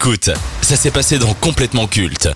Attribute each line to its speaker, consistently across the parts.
Speaker 1: Écoute, ça s'est passé dans Complètement Culte.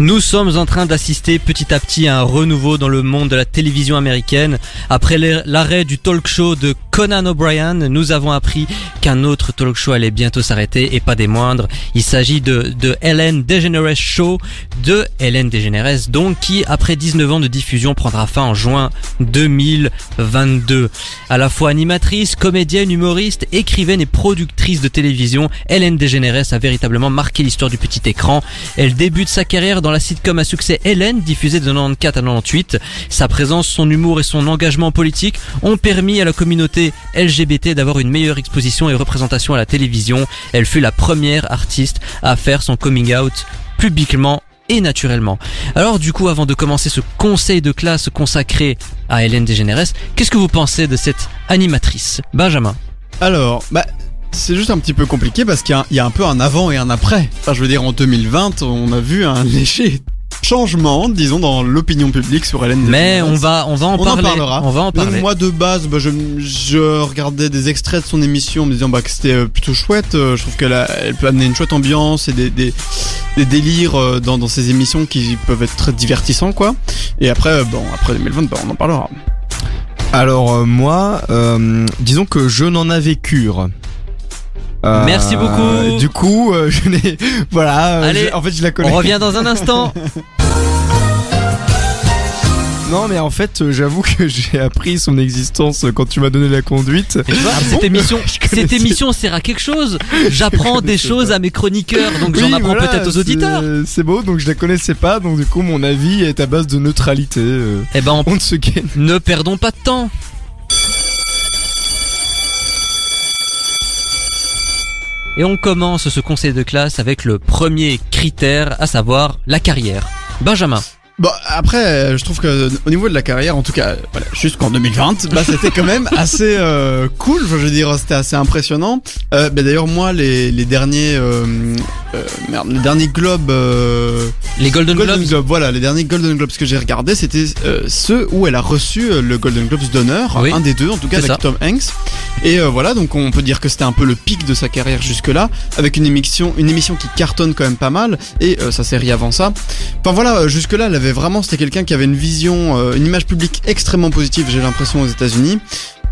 Speaker 2: Nous sommes en train d'assister petit à petit à un renouveau dans le monde de la télévision américaine. Après l'arrêt du talk show de Conan O'Brien, nous avons appris qu'un autre talk show allait bientôt s'arrêter et pas des moindres. Il s'agit de, de DeGeneres Show de Ellen DeGeneres, donc qui après 19 ans de diffusion prendra fin en juin 2022. À la fois animatrice, comédienne, humoriste, écrivaine et productrice de télévision, Ellen DeGeneres a véritablement marqué l'histoire du petit écran. Elle débute sa carrière dans la sitcom à succès Ellen, diffusée de 94 à 98. Sa présence, son humour et son engagement politique ont permis à la communauté LGBT d'avoir une meilleure exposition et représentation à la télévision. Elle fut la première artiste à faire son coming out publiquement et naturellement. Alors du coup, avant de commencer ce conseil de classe consacré à Hélène DeGeneres, qu'est-ce que vous pensez de cette animatrice? Benjamin
Speaker 3: Alors, bah... C'est juste un petit peu compliqué parce qu'il y, a un peu un avant et un après. Enfin, je veux dire, en 2020, on a vu un léger changement, disons, dans l'opinion publique sur Hélène
Speaker 2: Mais on va, on va en parler.
Speaker 3: parlera.
Speaker 2: On va en parler.
Speaker 3: Moi, de base, bah, je, je, regardais des extraits de son émission en me disant bah, que c'était euh, plutôt chouette. Euh, je trouve qu'elle elle peut amener une chouette ambiance et des, des, des délires euh, dans, dans ses émissions qui peuvent être très divertissants, quoi. Et après, bon, après 2020, bah, on en parlera.
Speaker 4: Alors, moi, disons que je n'en avais cure.
Speaker 2: Euh, Merci beaucoup.
Speaker 4: Du coup, euh, je n'ai. Voilà.
Speaker 2: Euh,
Speaker 4: en fait, je la connais.
Speaker 2: On revient dans un instant.
Speaker 4: Non mais en fait j'avoue que j'ai appris son existence quand tu m'as donné la conduite.
Speaker 2: Ah cette émission, cette émission sert à quelque chose. J'apprends des choses à mes chroniqueurs, donc j'en apprends peut-être aux auditeurs.
Speaker 4: C'est beau, donc je la connaissais pas, donc du coup mon avis est à base de neutralité.
Speaker 2: eh ben on, se Ne perdons pas de temps. Et on commence ce conseil de classe avec le premier critère, à savoir la carrière. Benjamin.
Speaker 3: Bon après, je trouve que au niveau de la carrière, en tout cas, voilà, jusqu'en 2020, bah c'était quand même assez euh, cool. Je veux dire, c'était assez impressionnant. Euh, bah, D'ailleurs, moi, les, les derniers, euh, euh merde, les derniers globes, euh,
Speaker 2: les Golden, Globes.
Speaker 3: voilà, les derniers Golden Globes que j'ai regardé, c'était ceux où elle a reçu le Golden Globes d'honneur, un des deux, en tout cas avec Tom Hanks. Et voilà, donc on peut dire que c'était un peu le pic de sa carrière jusque-là, avec une émission, une émission qui cartonne quand même pas mal. Et sa série avant ça. Enfin voilà, jusque-là, elle avait vraiment, c'était quelqu'un qui avait une vision, euh, une image publique extrêmement positive, j'ai l'impression, aux États-Unis.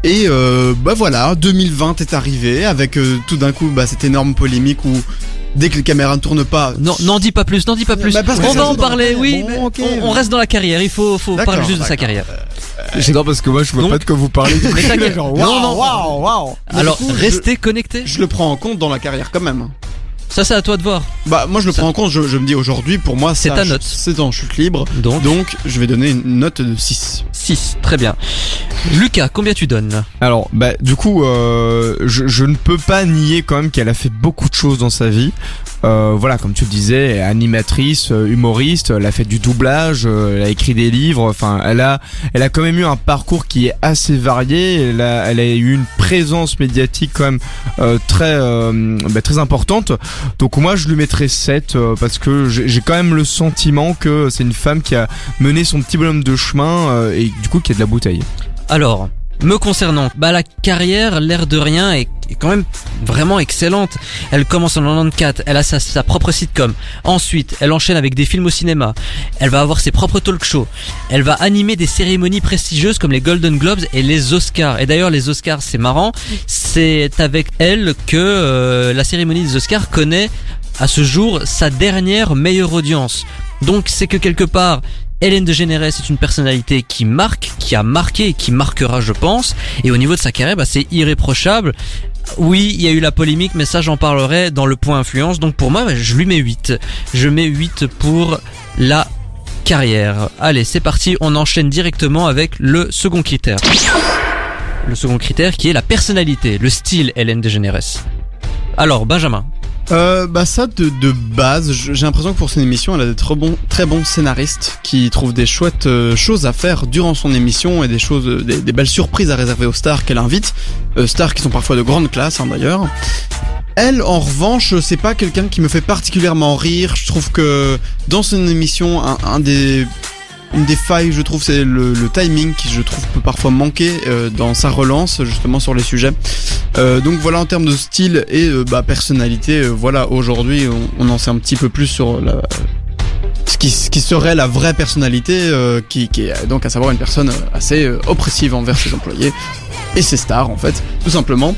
Speaker 3: Et euh, bah voilà, 2020 est arrivé avec euh, tout d'un coup bah, cette énorme polémique où dès que les caméras ne tournent pas.
Speaker 2: Non, n'en dis pas plus, n'en dis pas plus. Bah, on va en parler, oui. on, reste dans la carrière. Il faut, faut parler juste de sa carrière.
Speaker 4: Non parce que moi je vois pas de quoi vous parlez.
Speaker 2: non, non, waouh, waouh. Alors restez connectés.
Speaker 3: Je le prends en compte dans la carrière quand même.
Speaker 2: Ça, c'est à toi de voir.
Speaker 3: Bah, moi, je le prends en compte. Je, me dis aujourd'hui, pour moi,
Speaker 2: c'est ta note.
Speaker 3: C'est en chute libre. Donc, donc, je vais donner une note de 6.
Speaker 2: 6, très bien. Lucas, combien tu donnes
Speaker 4: Alors, bah, du coup, euh, je, je, ne peux pas nier quand même qu'elle a fait beaucoup de choses dans sa vie. Euh, voilà, comme tu le disais, animatrice, euh, humoriste, elle a fait du doublage, elle a écrit des livres. Enfin, elle a, elle a quand même eu un parcours qui est assez varié. Elle a, elle a eu une présence médiatique quand même très, bah, très importante. Donc moi, je lui mettrais 7 parce que j'ai quand même le sentiment que c'est une femme qui a mené son petit bonhomme de chemin et du coup qui a de la bouteille.
Speaker 2: Alors, me concernant, bah la carrière, l'air de rien, est, quand même vraiment excellente. Elle commence en 94, elle a sa, propre sitcom. Ensuite, elle enchaîne avec des films au cinéma. Elle va avoir ses propres talk shows. Elle va animer des cérémonies prestigieuses comme les Golden Globes et les Oscars. Et d'ailleurs, les Oscars, c'est marrant, c'est avec elle que euh, la cérémonie des Oscars connaît à ce jour sa dernière meilleure audience. Donc c'est que quelque part, Hélène de Générès est une personnalité qui marque, qui a marqué qui marquera je pense. Et au niveau de sa carrière, bah, c'est irréprochable. Oui, il y a eu la polémique, mais ça j'en parlerai dans le point influence. Donc pour moi, bah, je lui mets 8. Je mets 8 pour la carrière. Allez, c'est parti, on enchaîne directement avec le second critère. Le second critère qui est la personnalité, le style Hélène de Générès. Alors, Benjamin,
Speaker 3: euh, bah ça de, de base, j'ai l'impression que pour son émission, elle a des très bons, très bons scénaristes qui trouvent des chouettes euh, choses à faire durant son émission et des choses, euh, des, belles surprises à réserver aux stars qu'elle invite, euh, stars qui sont parfois de grande classe hein, d'ailleurs. Elle, en revanche, c'est pas quelqu'un qui me fait particulièrement rire. Je trouve que dans son émission, un, des une des failles, je trouve, c'est le, timing qui, je trouve, peut parfois manquer euh, dans sa relance, justement, sur les sujets. Euh, donc voilà, en termes de style et euh, bah, personnalité, voilà, aujourd'hui, on, en sait un petit peu plus sur la, ce qui, ce qui serait la vraie personnalité, qui, qui, est donc à savoir une personne assez oppressive envers ses employés et ses stars, en fait, tout simplement.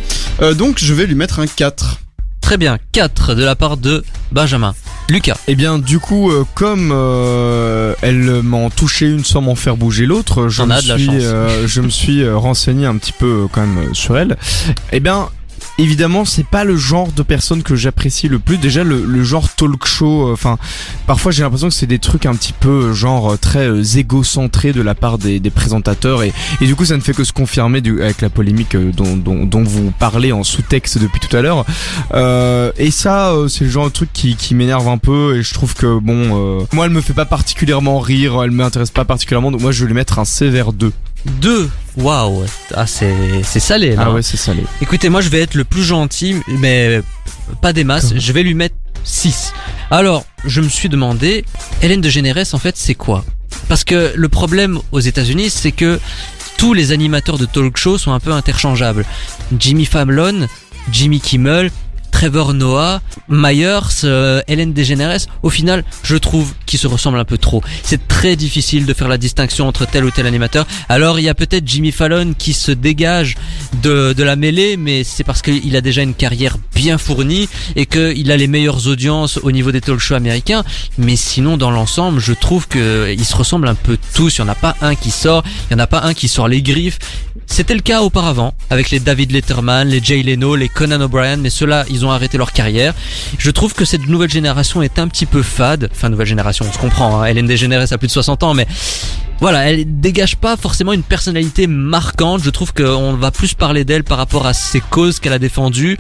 Speaker 3: donc je vais lui mettre un 4.
Speaker 2: Très bien, 4 de la part de Benjamin. Lucas.
Speaker 4: Eh bien, du coup, euh, comme euh, elle m'en touché une sans m'en faire bouger l'autre, je, me suis, euh, je me suis renseigné un petit peu quand même sur elle. Eh bien, évidemment, c'est pas le genre de personne que j'apprécie le plus. Déjà, le, genre talk show, euh, enfin, parfois j'ai l'impression que c'est des trucs un petit peu euh, genre euh, très égocentrés de la part des, présentateurs et, et, du coup, ça ne fait que se confirmer avec la polémique dont, dont, vous parlez en sous-texte depuis tout à l'heure. Et ça, c'est le genre de truc qui, qui m'énerve un peu et je trouve que bon, moi, elle me fait pas particulièrement rire, elle m'intéresse pas particulièrement, donc moi, je vais lui mettre un sévère 2.
Speaker 2: 2 Waouh Ah c'est salé là.
Speaker 4: Ah ouais c'est salé.
Speaker 2: Écoutez moi je vais être le plus gentil mais pas des masses, je vais lui mettre 6. Alors je me suis demandé, Hélène de Généresse en fait c'est quoi? Parce que le problème aux états unis c'est que tous les animateurs de talk show sont un peu interchangeables. Jimmy Fallon, Jimmy Kimmel, Trevor Noah, Myers, euh, Hélène DeGeneres, au final, je trouve qu'ils se ressemblent un peu trop. C'est très difficile de faire la distinction entre tel ou tel animateur. Alors, il y a peut-être Jimmy Fallon qui se dégage de, de la mêlée, mais c'est parce qu'il a déjà une carrière bien fournie et qu'il a les meilleures audiences au niveau des talk shows américains. Mais sinon, dans l'ensemble, je trouve qu'ils se ressemblent un peu tous. Il n'y en a pas un qui sort, il n'y en a pas un qui sort les griffes. C'était le cas auparavant avec les David Letterman, les Jay Leno, les Conan O'Brien, mais ceux-là, ils ont arrêté leur carrière. Je trouve que cette nouvelle génération est un petit peu fade. Enfin, nouvelle génération, on se comprend. Hein. Hélène DeGeneres a plus de 60 ans, mais voilà, elle dégage pas forcément une personnalité marquante. Je trouve qu'on va plus parler d'elle par rapport à ses causes qu'elle a défendues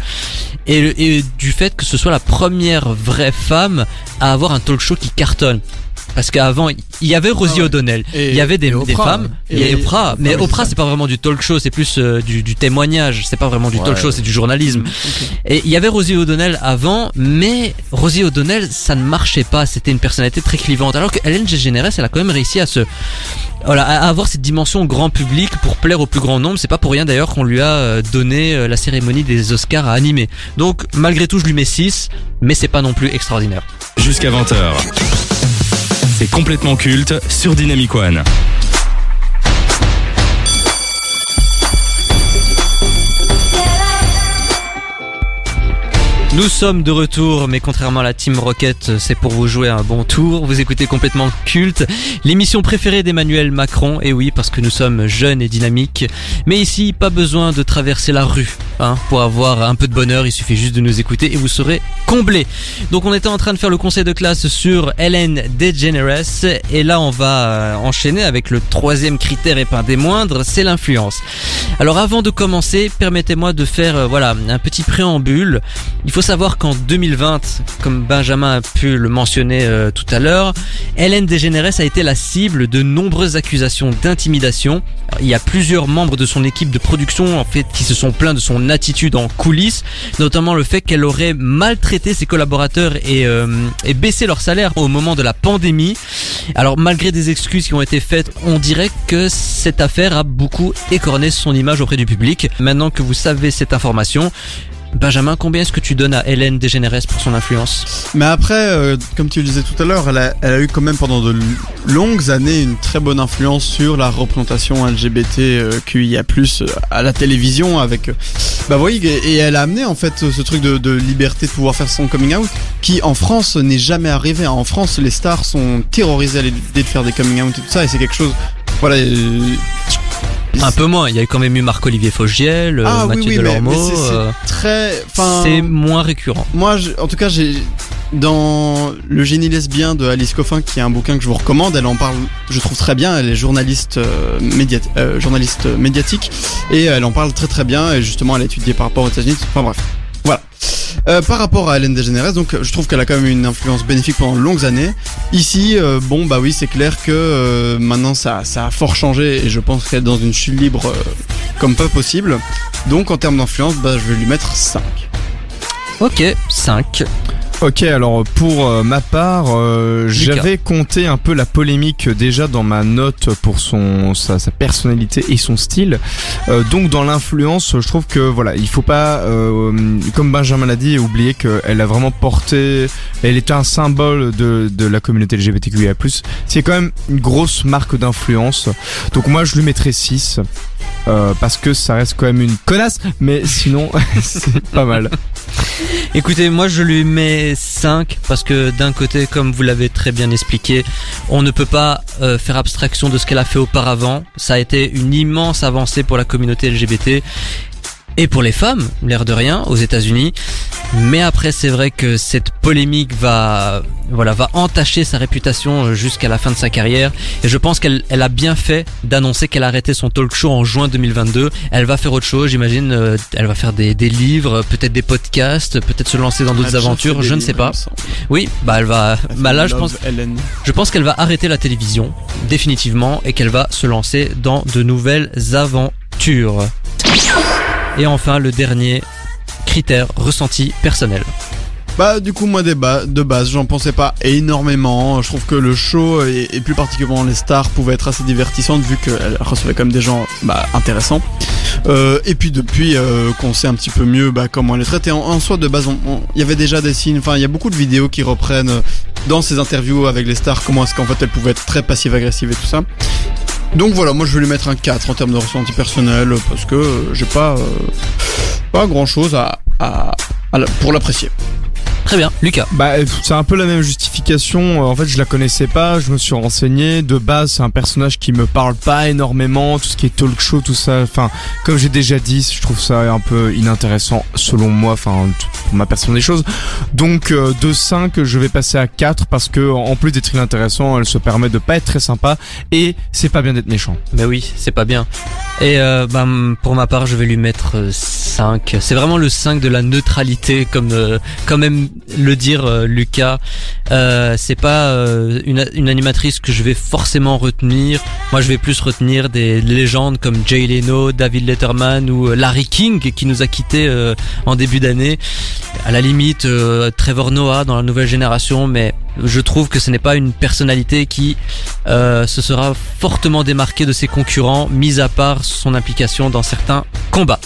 Speaker 2: et, du fait que ce soit la première vraie femme à avoir un talk show qui cartonne. Parce qu'avant, il y avait Rosie ah O'Donnell, il y avait des, des femmes, il y a Oprah, mais Oprah c'est pas vraiment du talk show, c'est plus euh, du, du, témoignage, c'est pas vraiment du talk show, c'est du journalisme. Et il y avait Rosie O'Donnell avant, mais Rosie O'Donnell ça ne marchait pas, c'était une personnalité très clivante. Alors que Hélène DeGeneres, elle a quand même réussi à se voilà, à avoir cette dimension grand public pour plaire au plus grand nombre. C'est pas pour rien d'ailleurs qu'on lui a euh, donné euh, la cérémonie des Oscars à animer. Donc malgré tout, je lui mets 6, mais c'est pas non plus extraordinaire.
Speaker 1: Jusqu'à 20h. C'est complètement culte sur Dynamic One.
Speaker 2: Nous sommes de retour, mais contrairement à la Team Rocket, c'est pour vous jouer un bon tour. Vous écoutez complètement culte, l'émission préférée d'Emmanuel Macron. Et oui, parce que nous sommes jeunes et dynamiques. Mais ici, pas besoin de traverser la rue hein, pour avoir un peu de bonheur. Il suffit juste de nous écouter et vous serez comblés. Donc, on était en train de faire le conseil de classe sur Hélène DeGeneres. Et là, on va euh, enchaîner avec le troisième critère et pas des moindres, c'est l'influence. Alors, avant de commencer, permettez-moi de faire euh, voilà un petit préambule. Il faut savoir qu'en 2020, comme Benjamin a pu le mentionner euh, tout à l'heure, Hélène DeGeneres a été la cible de nombreuses accusations d'intimidation. Il y a plusieurs membres de son équipe de production en fait qui se sont plaints de son attitude en coulisses, notamment le fait qu'elle aurait maltraité ses collaborateurs et, euh, et baissé leur salaire au moment de la pandémie. Alors malgré des excuses qui ont été faites, on dirait que cette affaire a beaucoup écorné son image auprès du public. Maintenant que vous savez cette information, Benjamin, combien est-ce que tu donnes à Hélène Dégénérès pour son influence?
Speaker 3: Mais après, euh, comme tu le disais tout à l'heure, elle, a, eu quand même pendant de longues années une très bonne influence sur la représentation LGBTQIA+, euh, à la télévision avec... Euh, bah oui, et elle a amené en fait ce truc de, liberté de pouvoir faire son coming out, qui en France n'est jamais arrivé. En France, les stars sont terrorisées à l'idée de faire des coming out et tout ça, et c'est quelque chose... Voilà,
Speaker 2: un peu moins, il y a quand même eu Marc-Olivier Fogiel, ah, Mathieu oui, oui, Delormeau.
Speaker 3: C'est très.
Speaker 2: C'est moins récurrent.
Speaker 3: Moi, en tout cas, j'ai. Dans Le génie lesbien de Alice Coffin, qui est un bouquin que je vous recommande, elle en parle, je trouve très bien. Elle est journaliste, euh, euh, journaliste médiatique et elle en parle très très bien. Et justement, elle a étudié par rapport aux États-Unis. Enfin bref. Euh, par rapport à Hélène DeGeneres, donc je trouve qu'elle a quand même une influence bénéfique pendant de longues années. Ici, euh, bon bah oui, c'est clair que euh, maintenant ça, a fort changé et je pense qu'elle est dans une chute libre comme pas possible. Donc en termes d'influence, bah, je vais lui mettre 5.
Speaker 2: Ok, 5.
Speaker 4: Ok, alors pour euh, ma part, euh, j'avais compté un peu la polémique déjà dans ma note pour son sa, sa personnalité et son style. Euh, donc dans l'influence, je trouve que voilà, il faut pas, comme Benjamin l'a dit, oublier qu'elle a vraiment porté, elle était un symbole de, de la communauté LGBTQIA+. C'est quand même une grosse marque d'influence. Donc moi je lui mettrais 6. parce que ça reste quand même une connasse, mais sinon c'est pas mal.
Speaker 2: Écoutez, moi je lui mets 5 parce que d'un côté, comme vous l'avez très bien expliqué, on ne peut pas euh, faire abstraction de ce qu'elle a fait auparavant. Ça a été une immense avancée pour la communauté LGBT et pour les femmes, l'air de rien, aux États-Unis. Mais après, c'est vrai que cette polémique va, voilà, va entacher sa réputation euh, jusqu'à la fin de sa carrière. Et je pense qu'elle elle a bien fait d'annoncer qu'elle a arrêté son talk show en juin 2022. Elle va faire autre chose, j'imagine. Euh, elle va faire des, des livres, peut-être des podcasts, peut-être se lancer dans d'autres aventures. Je ne sais pas. Oui, bah elle va. bah là, je pense. Je pense qu'elle va arrêter la télévision définitivement et qu'elle va se lancer dans de nouvelles aventures. Et enfin, le dernier critère ressenti personnel.
Speaker 3: Bah du coup moi de base j'en pensais pas énormément. Je trouve que le show et, plus particulièrement les stars pouvaient être assez divertissantes vu qu'elles recevaient quand même des gens bah, intéressants. Euh, et puis depuis euh, qu'on sait un petit peu mieux bah, comment elle est traitée en, en soi de base il y avait déjà des signes. Enfin il y a beaucoup de vidéos qui reprennent euh, dans ces interviews avec les stars comment est-ce qu'en fait elle pouvait être très passive agressive et tout ça. Donc voilà, moi je vais lui mettre un 4 en termes de ressenti personnel parce que j'ai pas pas grand chose à, à pour l'apprécier.
Speaker 2: Très bien, Lucas.
Speaker 4: Bah, c'est un peu la même justification. En fait, je la connaissais pas, je me suis renseigné. De base, c'est un personnage qui me parle pas énormément. Tout ce qui est talk show, tout ça. Enfin, comme j'ai déjà dit, je trouve ça un peu inintéressant selon moi. Enfin, pour ma personne des choses. Donc, euh, de 5, je vais passer à 4 parce que, en plus d'être inintéressant, elle se permet de pas être très sympa et c'est pas bien d'être méchant.
Speaker 2: Mais oui, c'est pas bien. Et euh, bah, pour ma part, je vais lui mettre 5. C'est vraiment le 5 de la neutralité, comme euh, quand même le dire euh, Lucas. Euh, c'est pas euh, une, animatrice que je vais forcément retenir. Moi, je vais plus retenir des légendes comme Jay Leno, David Letterman ou Larry King qui nous a quittés en début d'année. À la limite, Trevor Noah dans la nouvelle génération, mais je trouve que ce n'est pas une personnalité qui se sera fortement démarquée de ses concurrents, mis à part son implication dans certains combats.